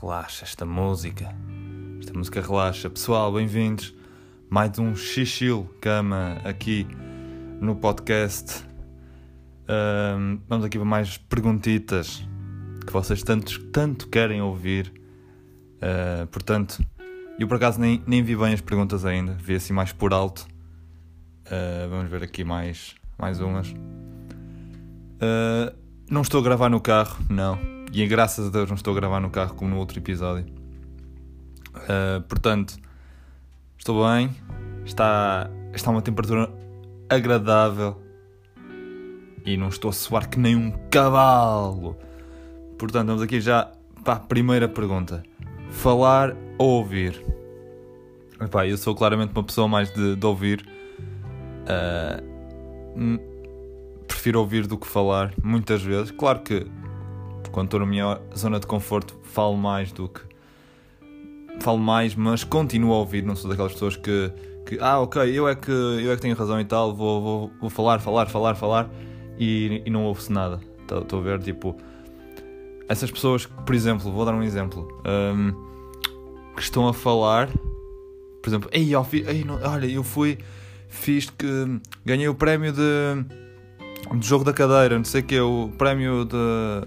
relaxa esta música. Esta música relaxa. Pessoal, bem-vindos. Mais um xixil cama aqui no podcast. Um, vamos aqui para mais perguntitas que vocês tanto, tanto querem ouvir. Uh, portanto, eu por acaso nem, nem vi bem as perguntas ainda, vi assim mais por alto. Uh, vamos ver aqui mais, mais umas. Uh, não estou a gravar no carro, não e graças a Deus não estou a gravar no carro como no outro episódio. Uh, portanto, estou bem. Está, está uma temperatura agradável. E não estou a suar que nem um cavalo. Portanto, vamos aqui já para a primeira pergunta: falar ou ouvir? Epá, eu sou claramente uma pessoa mais de, de ouvir. Uh, prefiro ouvir do que falar, muitas vezes. Claro que quando estou na minha zona de conforto, falo mais do que. Falo mais, mas continuo a ouvir. Não sou daquelas pessoas que. que ah, ok, eu é que, eu é que tenho razão e tal, vou, vou, vou falar, falar, falar, falar e, e não ouve-se nada. Estou a ver, tipo. Essas pessoas, por exemplo, vou dar um exemplo, um, que estão a falar, por exemplo, ei, eu fi, ei não, olha, eu fui, fiz que ganhei o prémio de, de jogo da cadeira, não sei o que, o prémio de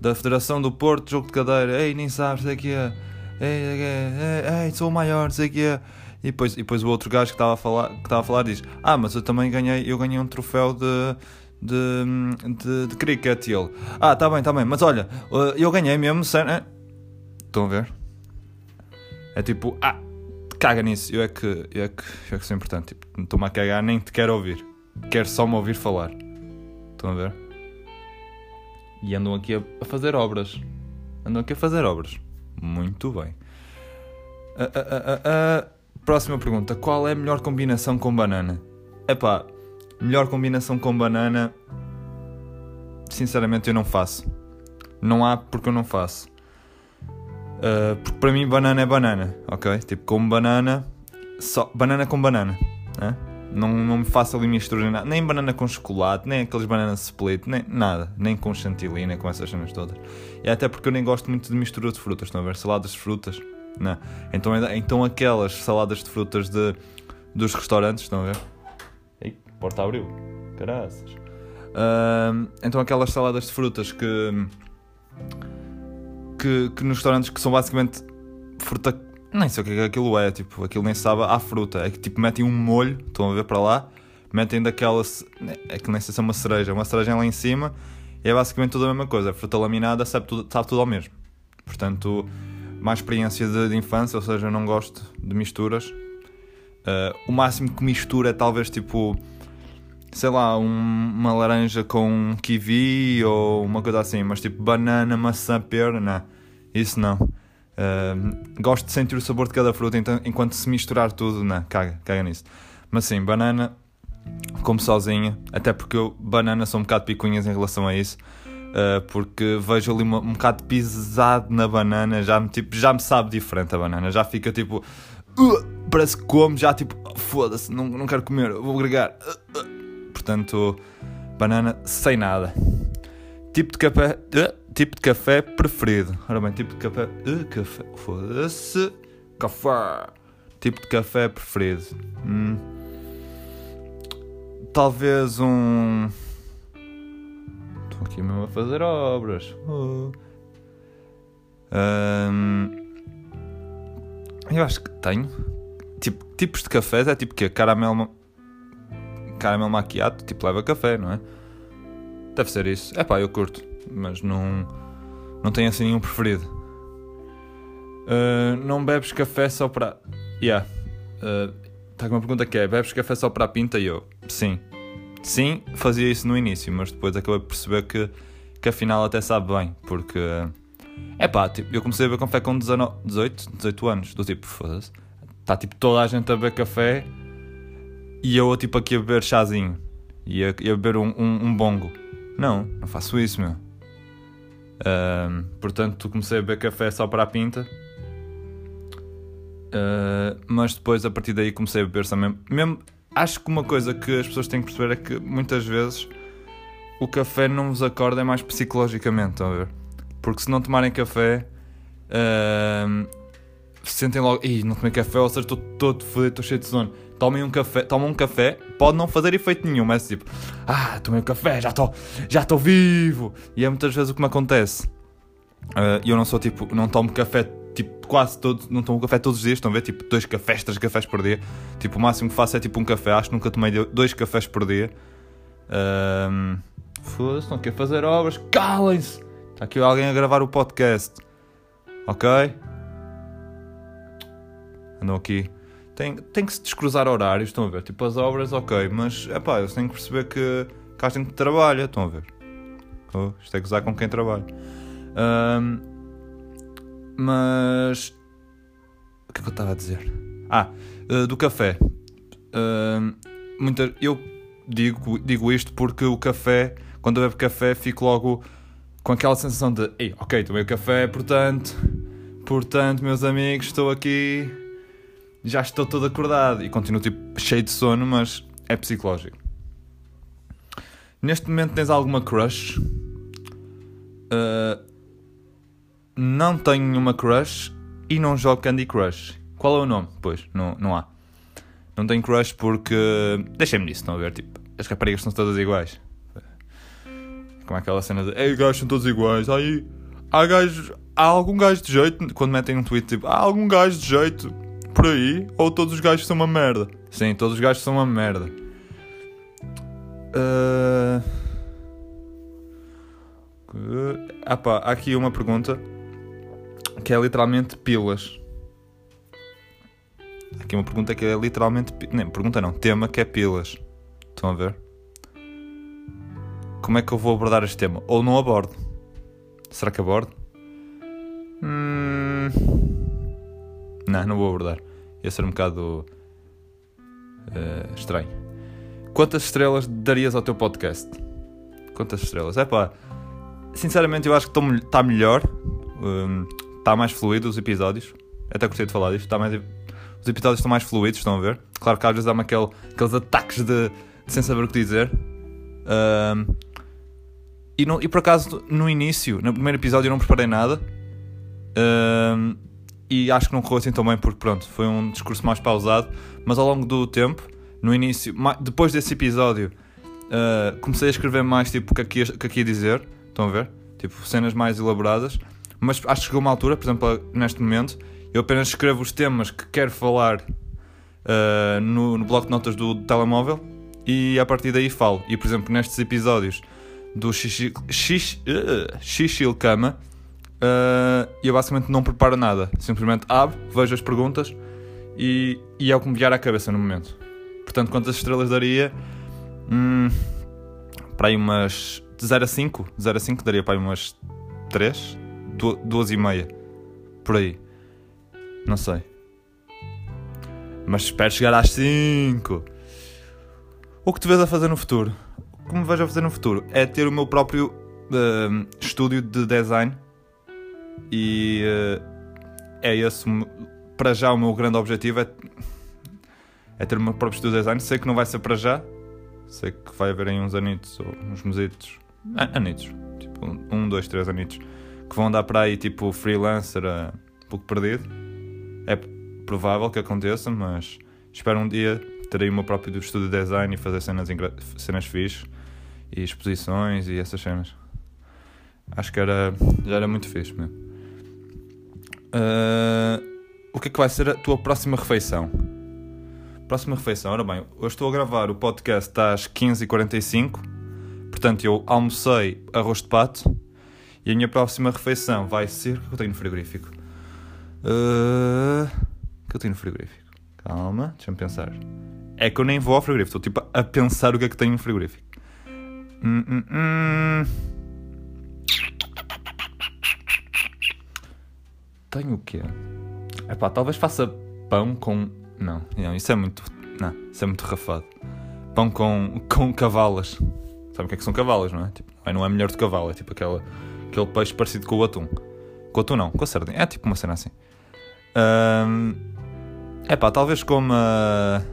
da Federação do Porto, jogo de cadeira, ei, nem sabes, sei que é, ei, ei, sou o maior, sei que é. E depois, e depois o outro gajo que estava a falar, que estava a falar diz: Ah, mas eu também ganhei, eu ganhei um troféu de, de, de, de cricket. E ele: Ah, tá bem, tá bem, mas olha, eu ganhei mesmo. Sério? Estão a ver? É tipo: Ah, caga nisso. Eu é que, eu é que, eu é que sou importante. Tipo, não estou-me a cagar, nem te quero ouvir. Quero só me ouvir falar. Estão a ver? E andam aqui a, fazer obras. Andam aqui a fazer obras. Muito bem. Uh, uh, uh, próxima pergunta. Qual é a melhor combinação com banana? Epá, melhor combinação com banana. Sinceramente, eu não faço. Não há porque eu não faço. Uh, porque para mim, banana é banana, ok? Tipo, como banana, só banana com banana. Né? Não, não me faça ali misturar nada. Nem banana com chocolate, nem aqueles bananas split, nem nada. Nem com chantilly, nem com essas cenas todas. E até porque eu nem gosto muito de mistura de frutas. Estão a ver? Saladas de frutas. Não. Então, então aquelas saladas de frutas de, dos restaurantes, estão a ver? Ei, porta abriu. Caraças. Uh, então aquelas saladas de frutas que, que, que nos restaurantes que são basicamente fruta nem sei o que é aquilo é, tipo, aquilo nem sabe à fruta. É que tipo, metem um molho, estão a ver para lá, metem daquela. É que nem sei se é uma cereja, uma cereja lá em cima e é basicamente tudo a mesma coisa. A fruta laminada sabe tudo, sabe tudo ao mesmo. Portanto, mais experiência de, de infância, ou seja, eu não gosto de misturas. Uh, o máximo que mistura é talvez tipo, sei lá, um, uma laranja com kiwi ou uma coisa assim, mas tipo banana, maçã, pera, não. Isso não. Uh, gosto de sentir o sabor de cada fruta, então, enquanto se misturar tudo, não, caga, caga nisso. Mas sim, banana, como sozinha, até porque eu, banana, sou um bocado picuinhas em relação a isso. Uh, porque vejo ali uma, um bocado pisado na banana, já me, tipo, já me sabe diferente a banana, já fica tipo, uh, parece que como, já tipo, foda-se, não, não quero comer, vou agregar. Uh, Portanto, banana sem nada. Tipo de café tipo de café preferido. Ora bem, tipo de café. Uh, café. Foda-se. Café. Tipo de café preferido. Hum. Talvez um. Estou aqui mesmo a fazer obras. Uh. Um... Eu acho que tenho. Tipo, tipos de cafés é tipo que caramelo. Caramelo maquiado, tipo leva café, não é? Deve ser isso. É pá, eu curto mas não, não tenho assim nenhum preferido. Uh, não bebes café só para. Yeah. Uh, tá com uma pergunta que é: bebes café só para a pinta? E eu, sim. Sim, fazia isso no início, mas depois acabei por perceber que, que afinal até sabe bem, porque. É pá, tipo, eu comecei a beber café com 19, 18, 18 anos, do tipo, foda-se. Está tipo toda a gente a beber café e eu tipo aqui a beber chazinho e a, e a beber um, um, um bongo. Não, não faço isso, meu. Uh, portanto, comecei a beber café só para a pinta. Uh, mas depois, a partir daí, comecei a beber também. Mesmo, acho que uma coisa que as pessoas têm que perceber é que muitas vezes o café não vos acorda é mais psicologicamente, estão a ver? Porque se não tomarem café, Uh, sentem logo, ih, não tomei café, ou seja, estou todo fodido, estou cheio de sono. Tomem um café, tomam um café, pode não fazer efeito nenhum, mas tipo, ah, tomei um café, já estou já vivo. E é muitas vezes o que me acontece. Uh, eu não sou tipo, não tomo café tipo quase todos, não tomo café todos os dias, estão a ver? Tipo, dois cafés, três cafés por dia. Tipo, o máximo que faço é tipo um café, acho que nunca tomei dois cafés por dia. Um, Foda-se, não quer fazer obras, calem-se! Está aqui alguém a gravar o podcast. Ok? Andam aqui. Tem, tem que se descruzar horários, estão a ver? Tipo, as obras, ok, mas é pá, eles têm que perceber que, há gente que trabalha, estão a ver? Oh, isto é gozar com quem trabalha. Um, mas. O que é que eu estava a dizer? Ah, uh, do café. Uh, muita, eu digo, digo isto porque o café, quando eu bebo café, fico logo com aquela sensação de, Ei, ok, tomei o café, portanto, portanto, meus amigos, estou aqui, já estou todo acordado e continuo tipo cheio de sono, mas é psicológico. Neste momento tens alguma crush? Uh, não tenho nenhuma crush e não jogo Candy Crush. Qual é o nome? Pois, não, não há. Não tenho crush porque. Deixem-me nisso, estão a ver? Tipo, as raparigas são todas iguais. Como é aquela cena de. Ei, gajos são todos iguais. Aí. Há gajos. Há algum gajo de jeito. Quando metem um tweet tipo. Há algum gajo de jeito por aí? Ou todos os gajos são uma merda? Sim, todos os gajos são uma merda. Uh... Ah, pá, há aqui uma pergunta que é literalmente pilas. Aqui uma pergunta que é literalmente. Nem, pergunta não, tema que é pilas. Estão a ver? Como é que eu vou abordar este tema? Ou não abordo? Será que abordo? Hum... Não, não vou abordar. Ia ser um bocado. Uh, estranho. Quantas estrelas darias ao teu podcast? Quantas estrelas? É pá. Sinceramente, eu acho que está melhor. Está um, mais fluido os episódios. Até gostei de falar disto. Tá mais, os episódios estão mais fluidos, estão a ver? Claro que às vezes há aquele, aqueles ataques de, de, sem saber o que dizer. Um, e, e por acaso, no início, no primeiro episódio, eu não preparei nada. Um, e acho que não correu assim tão bem, porque pronto, foi um discurso mais pausado. Mas ao longo do tempo, no início, depois desse episódio, uh, comecei a escrever mais tipo o que aqui, que aqui ia dizer. Estão a ver? Tipo, cenas mais elaboradas. Mas acho que chegou uma altura, por exemplo, neste momento, eu apenas escrevo os temas que quero falar uh, no, no bloco de notas do, telemóvel e a partir daí falo. E por exemplo, nestes episódios do Xixi, xixi, uh, eu basicamente não preparo nada. Simplesmente abro, vejo as perguntas e, e é o que me vier à cabeça no momento. Portanto, quantas estrelas daria? Hum, para aí umas de 0 a 5. 0 a 5 daria para aí umas 3, 2 e meia. Por aí. Não sei. Mas espero chegar às 5. O que te vês a fazer no futuro? O que me vejo a fazer no futuro é ter o meu próprio uh, estúdio de design. E uh, é esse, para já, o meu grande objetivo é, é ter o meu próprio estúdio de design. Sei que não vai ser para já. Sei que vai haver aí uns anitos ou uns mesitos anitos, tipo um, dois, três anitos, que vão dar para aí tipo freelancer a um pouco perdido. É provável que aconteça, mas espero um dia ter aí o meu próprio estúdio de design e fazer cenas, cenas fixes e exposições e essas cenas. Acho que era, já era muito fixe mesmo. Uh, o que é que vai ser a tua próxima refeição? Próxima refeição, ora bem, eu estou a gravar o podcast às 15h45 Portanto, eu almocei arroz de pato e a minha próxima refeição vai ser. O que eu tenho no frigorífico? Uh... O que eu tenho no frigorífico? Calma, deixa-me pensar. É que eu nem vou ao frigorífico, estou tipo a pensar o que é que tenho no frigorífico. Hum, hum, hum. Tenho o quê? Epá, talvez faça pão com. Não, não, isso é muito. Não, isso é muito rafado. Pão com, com cavalas. Sabe o que é que são cavalas, não é? Tipo, não é melhor do cavalo, é tipo aquela, aquele peixe parecido com o atum. Com o atum não, com a sardinha. É tipo uma cena assim. É pá, talvez coma.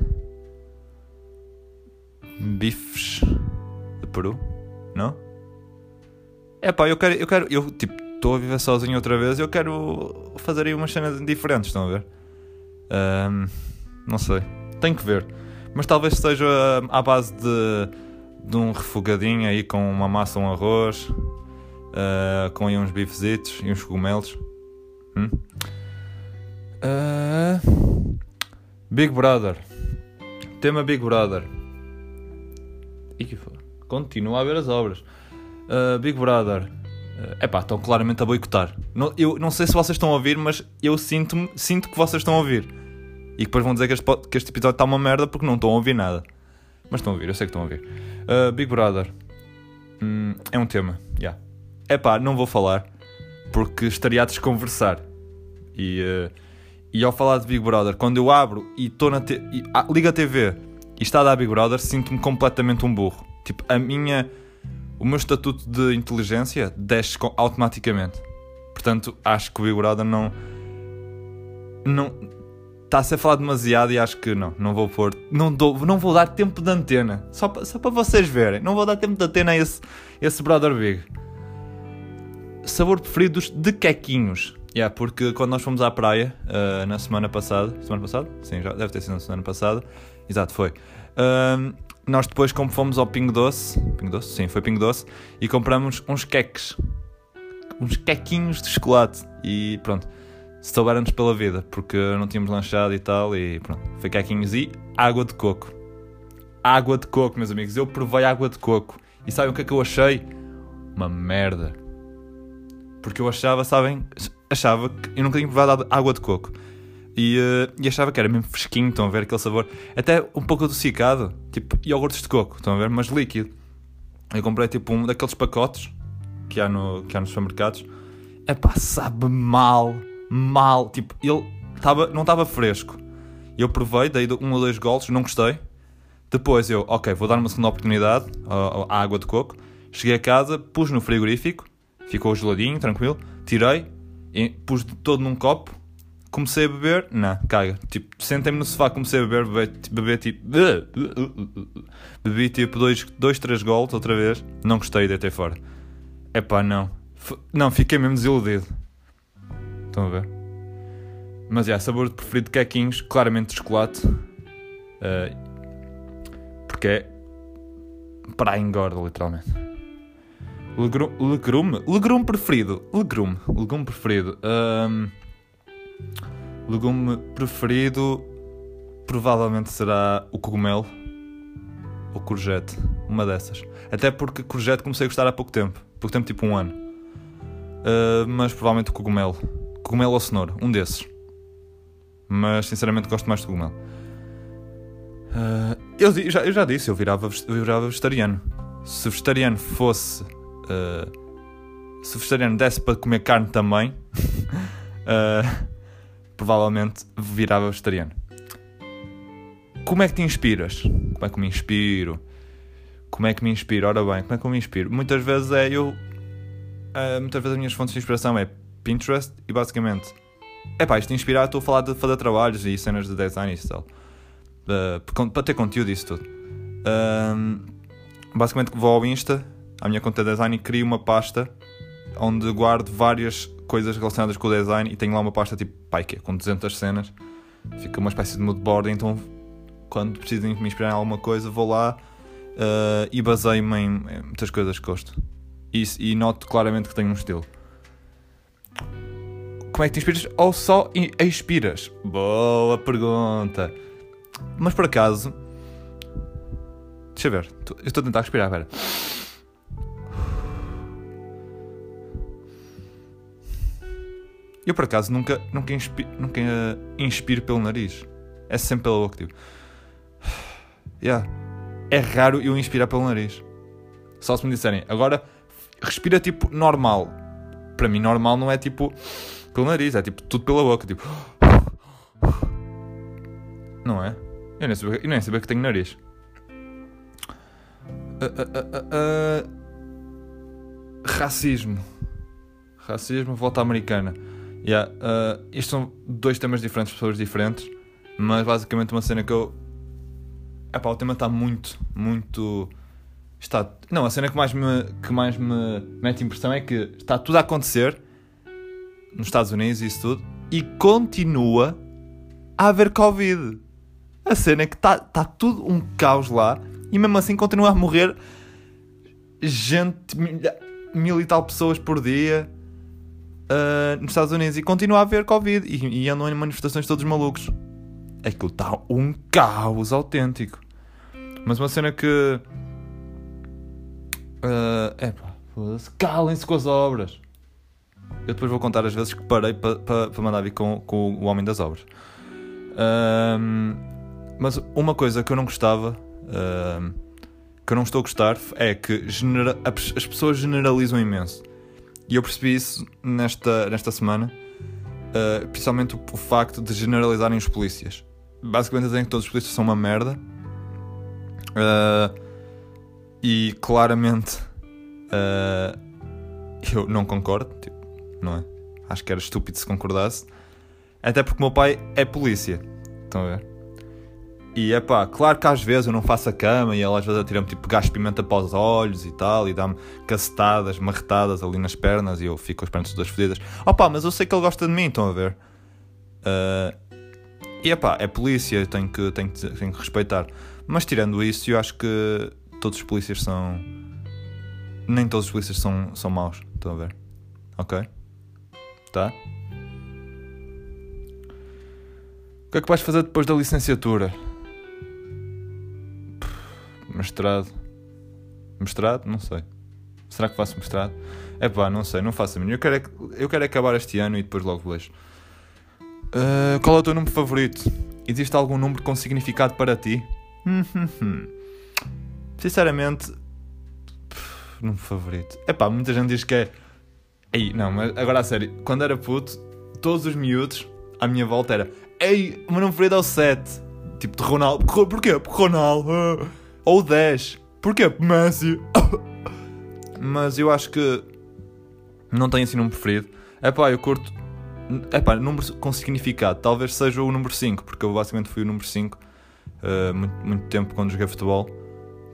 bifes de Peru, não? É pá, eu quero, eu quero, eu tipo, estou a viver sozinho outra vez e eu quero fazer aí umas cenas diferentes, estão a ver? Um, não sei, tenho que ver. Mas talvez seja à base de, de um refogadinho aí com uma massa, um arroz, uh, com aí uns bifezitos e uns cogumelos. Hum? Uh, Big Brother. Tema Big Brother. E que foi? Continua a ver as obras. Uh, Big Brother. É uh, pá, estão claramente a boicotar. Não, eu não sei se vocês estão a ouvir, mas eu sinto, sinto que vocês estão a ouvir. E depois vão dizer que este, que este episódio está uma merda porque não estão a ouvir nada. Mas estão a ouvir, eu sei que estão a ouvir. Uh, Big Brother. Hum, é um tema, já. É pá, não vou falar porque estaria a desconversar. E, uh, e ao falar de Big Brother, quando eu abro e estou na. Te ah, liga a TV e está a dar Big Brother, sinto-me completamente um burro. Tipo, a minha. O meu estatuto de inteligência desce automaticamente. Portanto, acho que o Big Brother não. Não. Está a ser falado demasiado e acho que não. Não vou pôr. Não, dou, não vou dar tempo de antena. Só, só para vocês verem. Não vou dar tempo de antena a esse, esse Brother Big. Sabor preferido de quequinhos. Yeah, porque quando nós fomos à praia uh, na semana passada. Semana passada? Sim, já deve ter sido na semana passada. Exato, foi. Uh, nós depois, como fomos ao Pingo Doce. Pingo Doce? Sim, foi Pingo Doce. E compramos uns queques. Uns quequinhos de chocolate. E pronto. Souberam-nos pela vida. Porque não tínhamos lanchado e tal. E pronto. Foi quequinhos e água de coco. Água de coco, meus amigos. Eu provei água de coco. E sabem o que é que eu achei? Uma merda. Porque eu achava, sabem, achava que eu nunca tinha provado água de coco. E, uh, e, achava que era mesmo fresquinho, estão a ver aquele sabor. Até um pouco adocicado, tipo iogurtes de coco, estão a ver, mas líquido. Eu comprei tipo um daqueles pacotes que há, no, que há nos supermercados. É pá, sabe mal, mal. Tipo, ele tava, não estava fresco. Eu provei, dei um ou dois golos, não gostei. Depois eu, ok, vou dar uma segunda oportunidade à água de coco. Cheguei a casa, pus no frigorífico ficou geladinho, tranquilo. Tirei, pus todo num copo, comecei a beber, não, caga. Tipo, sentei-me no sofá, comecei a beber, beber, beber tipo. Bebi tipo 2, dois, 3 gols outra vez, não gostei, deitei fora. É pá, não. F não, fiquei mesmo desiludido. Estão a ver? Mas é, yeah, sabor preferido de quequinhos, claramente de chocolate. Uh, porque é para engorda, literalmente. Legume, legume, legume preferido. Legume, legume preferido. Um, legume preferido provavelmente será o cogumelo ou courgette, uma dessas. Até porque courgette comecei a gostar há pouco tempo, pouco tempo tipo um ano. Uh, mas provavelmente o cogumelo, cogumelo ou cenoura, um desses. Mas sinceramente gosto mais de cogumelo. Uh, eu, já, eu já disse, eu virava, eu virava vegetariano. Se vegetariano fosse uh, se vegetariano desse para comer carne também, uh, provavelmente virava vegetariano. Como é que te inspiras? Como é que me inspiro? Como é que me inspiro? Ora bem, como é que eu me inspiro? Muitas vezes é eu. Uh, muitas vezes as minhas fontes de inspiração é Pinterest e basicamente. É pá, isto inspirar, estou a falar de fazer trabalhos e cenas de design e tal. Uh, para ter conteúdo e isso tudo. Uh, basicamente vou ao Insta à minha conta de design e crio uma pasta onde guardo várias coisas relacionadas com o design e tenho lá uma pasta tipo, pai, que é, com 200 cenas. Fica uma espécie de moodboard, então quando preciso me inspirar em alguma coisa vou lá uh, e baseio-me em, em, muitas coisas que gosto. E, e noto claramente que tenho um estilo. Como é que te inspiras? Ou só inspiras? Boa pergunta. Mas por acaso. Deixa eu ver. Eu estou a tentar respirar, espera. Eu por acaso nunca, nunca, inspiro, nunca inspiro pelo nariz. É sempre pela boca, tipo. Yeah. É raro eu inspirar pelo nariz. Só se me disserem, agora respira tipo normal. Para mim, normal não é tipo pelo nariz, é tipo tudo pela boca, tipo. Não é? Eu nem sabia, eu nem sabia que tenho nariz. Uh, uh, uh, racismo. Racismo, volta americana. Yeah, uh, isto são dois temas diferentes, pessoas diferentes, mas basicamente uma cena que eu. Epá, o tema está muito, muito. Está... Não, a cena que mais, me, que mais me mete impressão é que está tudo a acontecer nos Estados Unidos e isso tudo, e continua a haver Covid. A cena é que está tá tudo um caos lá e mesmo assim continua a morrer gente, mil e tal pessoas por dia uh, nos Estados Unidos e continua a haver Covid e, e andam em manifestações todos malucos. Aquilo está um caos autêntico. Mas uma cena que. Uh, é pá, calem-se com as obras. Eu depois vou contar as vezes que parei para pa, pa mandar vir com, com o Homem das Obras. Uh, mas uma coisa que eu não gostava, uh, que eu não estou a gostar, é que genera, as pessoas generalizam imenso. E eu percebi isso nesta, nesta semana, uh, principalmente o, o, facto de generalizarem os polícias. Basicamente dizem que todos os polícias são uma merda. Uh, e claramente uh, eu não concordo, tipo, não é? Acho que era estúpido se concordasse. Até porque o meu pai é polícia. Estão a ver? E é pá, claro que às vezes eu não faço a cama e ele às vezes atira-me tipo gás pimenta para os olhos e tal, e dá-me cacetadas, marretadas ali nas pernas e eu fico com as pernas todas fodidas. Opá, mas eu sei que ele gosta de mim, estão a ver? Uh, e é pá, é polícia, eu tenho que, tenho, que, tenho que respeitar. Mas tirando isso, eu acho que todos os polícias são. Nem todos os polícias são, são maus, estão a ver? Ok? Tá? O que é que vais fazer depois da licenciatura? Mestrado. Mestrado? Não sei. Será que faço mestrado? É pá, não sei, não faço a mim. Eu quero, é, eu quero acabar este ano e depois logo vejo. Uh, qual é o teu número favorito? Existe algum número com significado para ti? Sinceramente, número favorito. É pá, muita gente diz que é. Ei, não, mas agora a sério, quando era puto, todos os miúdos à minha volta era. Ei, o meu número favorito é o 7. Tipo de Ronaldo. Porquê? Porque Ronaldo. Ou 10. Porquê? Messi. Mas eu acho que não tenho assim número preferido. É pá, eu curto. É pá, número com significado. Talvez seja o número 5, porque eu basicamente fui o número 5 uh, eh, muito, muito tempo quando joguei futebol.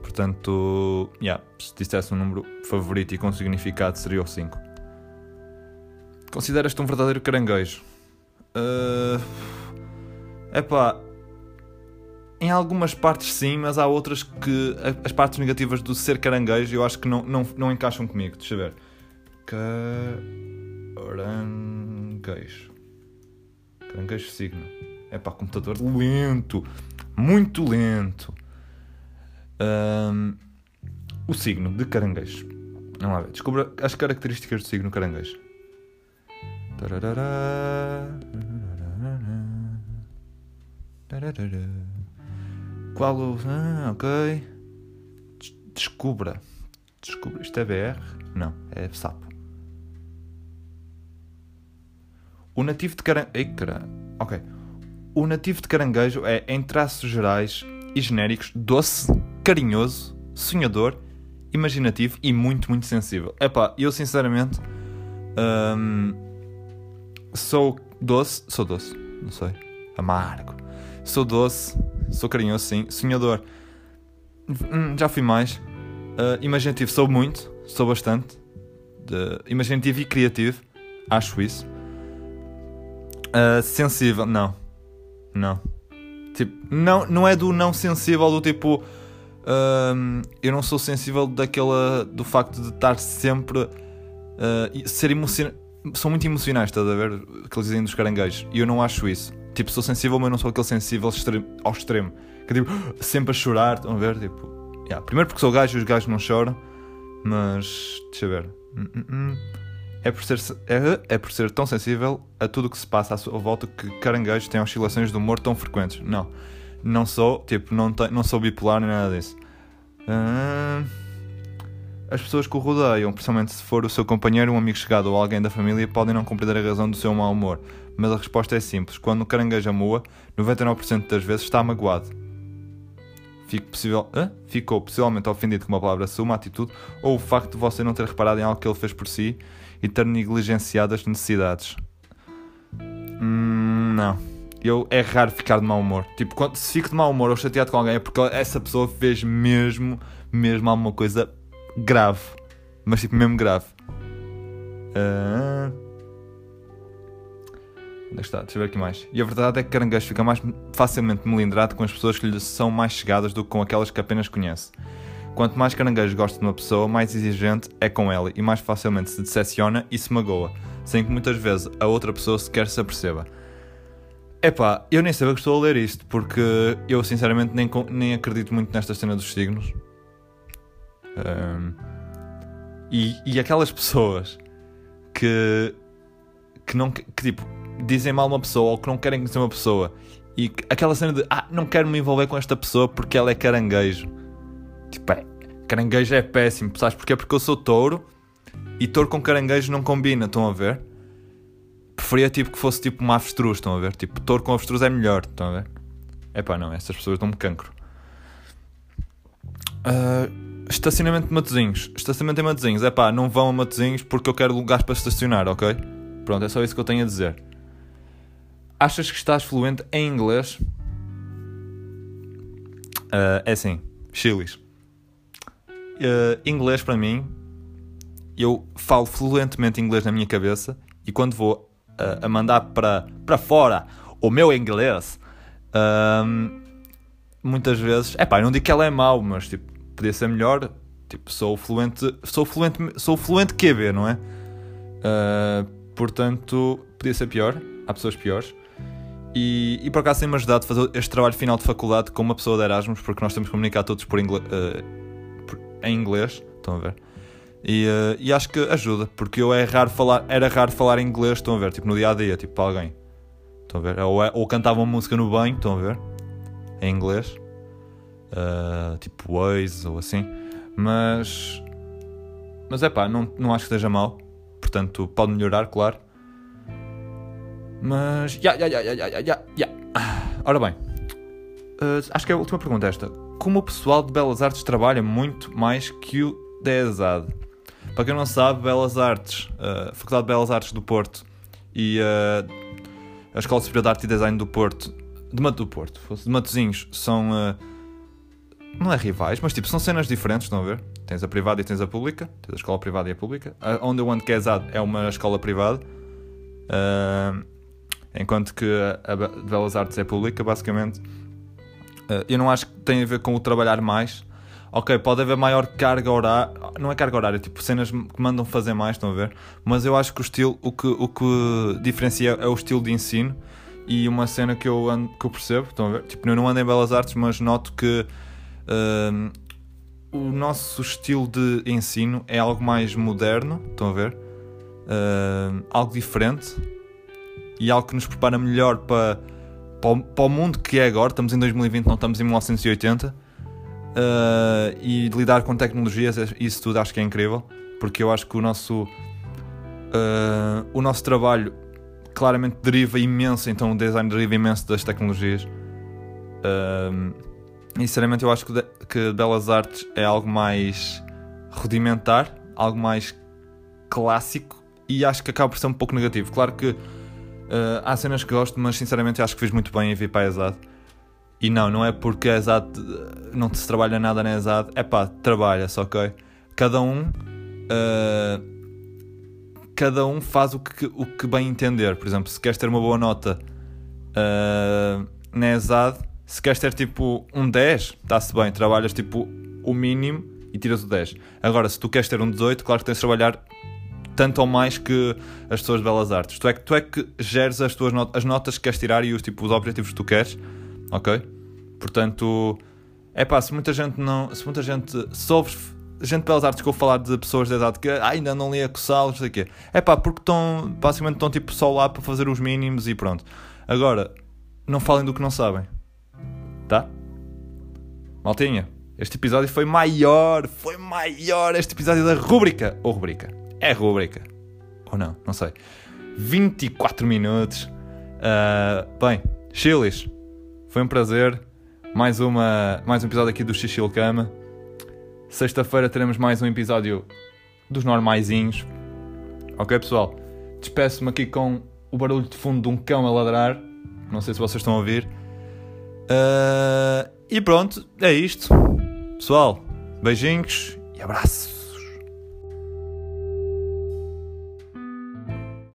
Portanto, yeah, se dissesse um número favorito e com significado seria o 5. Consideras-te um verdadeiro caranguejo? Uh, epá, em algumas partes sim, mas há outras que as partes negativas do ser caranguejo eu acho que não, não, não encaixam comigo. Deixa eu ver. Caranguejo. Caranguejo signo. É pá, computador lento. Muito lento. Um, o signo de caranguejo. Vamos lá ver. Descubra as características do signo caranguejo. Tararara. Tararara. Qual o. Ah, ok. Descubra. Descubra. Isto é BR? Não, é sapo. O nativo de caranguejo. Ok. O nativo de caranguejo é, em traços gerais e genéricos, doce, carinhoso, sonhador, imaginativo e muito, muito sensível. Epá, eu sinceramente. Hum, sou doce. Sou doce, não sei. Amargo. Sou doce, Sou carinhoso, sim. Sonhador. Hum, já fui mais. Uh, imaginativo, sou muito. Sou bastante. De... Imaginativo e criativo. Acho isso. Uh, sensível, não. Não. Tipo, não, não é do não sensível, do tipo. Uh, eu não sou sensível daquela. do facto de estar sempre. Ser. São muito emocionais, estás a ver? Que eles dizem dos caranguejos. E eu não acho isso. Tipo, sou sensível, mas não sou aquele sensível ao extremo. Que tipo, sempre a chorar, estão a ver? Tipo, yeah. primeiro porque sou gajo e os gajos não choram, mas deixa eu ver. Hum, hum, hum. É por, ser, é, é por ser tão sensível a tudo o que se passa à sua volta que caranguejos têm oscilações de humor tão frequentes. Não, não sou, tipo, não, te, não sou bipolar nem nada disso. Uh, as pessoas que o rodeiam, principalmente se for o seu companheiro, um amigo chegado ou alguém da família, podem não compreender a razão do seu mau humor mas a resposta é simples. Quando o caranguejo amoa, 99% das vezes está magoado. Fico possível, Ficou possivelmente ofendido com uma palavra sua, uma atitude, ou o facto de você não ter reparado em algo que ele fez por si e ter negligenciado as necessidades. Hum, não. Eu, é raro ficar de mau humor. Tipo, quando, se fico de mau humor ou chateado com alguém é porque essa pessoa fez mesmo, mesmo alguma coisa grave. Mas tipo, mesmo grave. Uh... Onde é que está? Deixa eu ver aqui mais. E a verdade é que caranguejo fica mais facilmente melindrado com as pessoas que lhe são mais chegadas do que com aquelas que apenas conhece. Quanto mais caranguejo gosta de uma pessoa, mais exigente é com ela e mais facilmente se decepciona e se magoa, sem que muitas vezes a outra pessoa sequer se aperceba. Epá, eu nem sabia que estou a ler isto, porque eu sinceramente nem, nem acredito muito nesta cena dos signos. Um, e, e aquelas pessoas que, que não que, tipo dizem mal uma pessoa ou que não querem conhecer uma pessoa e aquela cena de ah, não quero me envolver com esta pessoa porque ela é caranguejo. Tipo, é, caranguejo é péssimo, sabes porquê? Porque eu sou touro e touro com caranguejo não combina, estão a ver? Preferia tipo que fosse tipo uma avestruz, estão a ver? Tipo, touro com avestruz é melhor, estão a ver? É pá, não, essas pessoas dão-me cancro. Uh, estacionamento de Matozinhos. Estacionamento em Matozinhos. É pá, não vão a Matozinhos porque eu quero lugares para estacionar, ok? Pronto, é só isso que eu tenho a dizer. Achas que estás fluente em inglês? Uh, é assim, chilis. Uh, inglês para mim, eu falo fluentemente inglês na minha cabeça e quando vou uh, a mandar para, para fora o meu inglês, muitas vezes, é pá, não digo que ela é mau, mas tipo, podia ser melhor. Tipo, sou fluente, sou fluente, sou fluente QB, não é? portanto, podia ser pior. Há pessoas piores. E, e por acaso tem-me ajudado a fazer este trabalho final de faculdade com uma pessoa de Erasmus, porque nós temos que comunicar todos por uh, por, em inglês. Estão a ver? E, uh, e, acho que ajuda, porque eu é raro falar, era raro falar inglês, estão a ver? Tipo no dia a dia, tipo para alguém. Estão a ver? Ou, é, ou cantava uma música no banho, estão a ver? Em inglês. Uh, tipo Waze ou assim. Mas. Mas é pá, não, não acho que esteja mal. Portanto, pode melhorar, claro. Mas. Ya, ya, ya, ya, ya, ya, ya. Ora bem. Uh, acho que é a última pergunta esta. Como o pessoal de Belas Artes trabalha muito mais que o da ESAD? Para quem não sabe, Belas Artes, uh, Faculdade de Belas Artes do Porto e uh, a Escola Superior de Arte e Design do Porto, de Mato do Porto, de Matozinhos, são. Uh, não é rivais, mas tipo, são cenas diferentes, estão a ver? Tens a privada e tens a pública, tens a escola privada e a pública. A onde eu ando que é é uma escola privada. Uh, enquanto que a de Belas Artes é pública, basicamente. Eh, eu não acho que tem a ver com o trabalhar mais. Ok, pode haver maior carga horária, não é carga horária, tipo cenas que mandam fazer mais, estão a ver? Mas eu acho que o estilo, o que, o que diferencia é o estilo de ensino e uma cena que eu, ando, que eu percebo, estão a ver? Tipo, eu não ando em Belas Artes, mas noto que uh, o nosso estilo de ensino é algo mais moderno, estão a ver? Uh, algo diferente e algo que nos prepara melhor para, para, o, para o mundo que é agora. Estamos em 2020, não estamos em 1980. Uh, eh, e lidar com tecnologias, isso tudo acho que é incrível, porque eu acho que o nosso, uh, o nosso trabalho claramente deriva imenso, então o design deriva imenso das tecnologias. Uh, sinceramente eu acho que, de, que Belas Artes é algo mais rudimentar, algo mais clássico e acho que acaba por ser um pouco negativo. Claro que Uh, há cenas que gosto, mas sinceramente acho que fiz muito bem em vir para a ESAD. E não, não é porque a ESAD não se trabalha nada na ESAD. É pá, trabalha-se, ok? Cada um. Uh, cada um faz o que, o que bem entender. Por exemplo, se queres ter uma boa nota uh, na ESAD, se queres ter tipo um 10, está-se bem, trabalhas tipo o mínimo e tiras o 10. Agora, se tu queres ter um 18, claro que tens de trabalhar tanto ou mais que as pessoas de belas artes. Tu é que, tu é que geres as tuas notas, as notas que queres tirar e os, tipo, os objetivos que tu queres, ok? Portanto, é pá, se muita gente não. Se muita gente. Ouves gente de belas artes que eu falar de pessoas de idade que ah, ainda não li a coçá-los, não sei o quê. É pá, porque estão. Basicamente estão tipo só lá para fazer os mínimos e pronto. Agora, não falem do que não sabem. Tá? Maltinha, este episódio foi maior, foi maior este episódio da rubrica. Ou rubrica é rubrica. Ou não, não sei. 24 minutos. Uh, bem, Chilis, foi um prazer. Mais, uma, mais um episódio aqui do Xixil Cama. Sexta-feira teremos mais um episódio dos normaizinhos. Ok, pessoal? Despeço-me aqui com o barulho de fundo de um cão a ladrar. Não sei se vocês estão a ouvir. Uh, e pronto, é isto. Pessoal, beijinhos e abraço.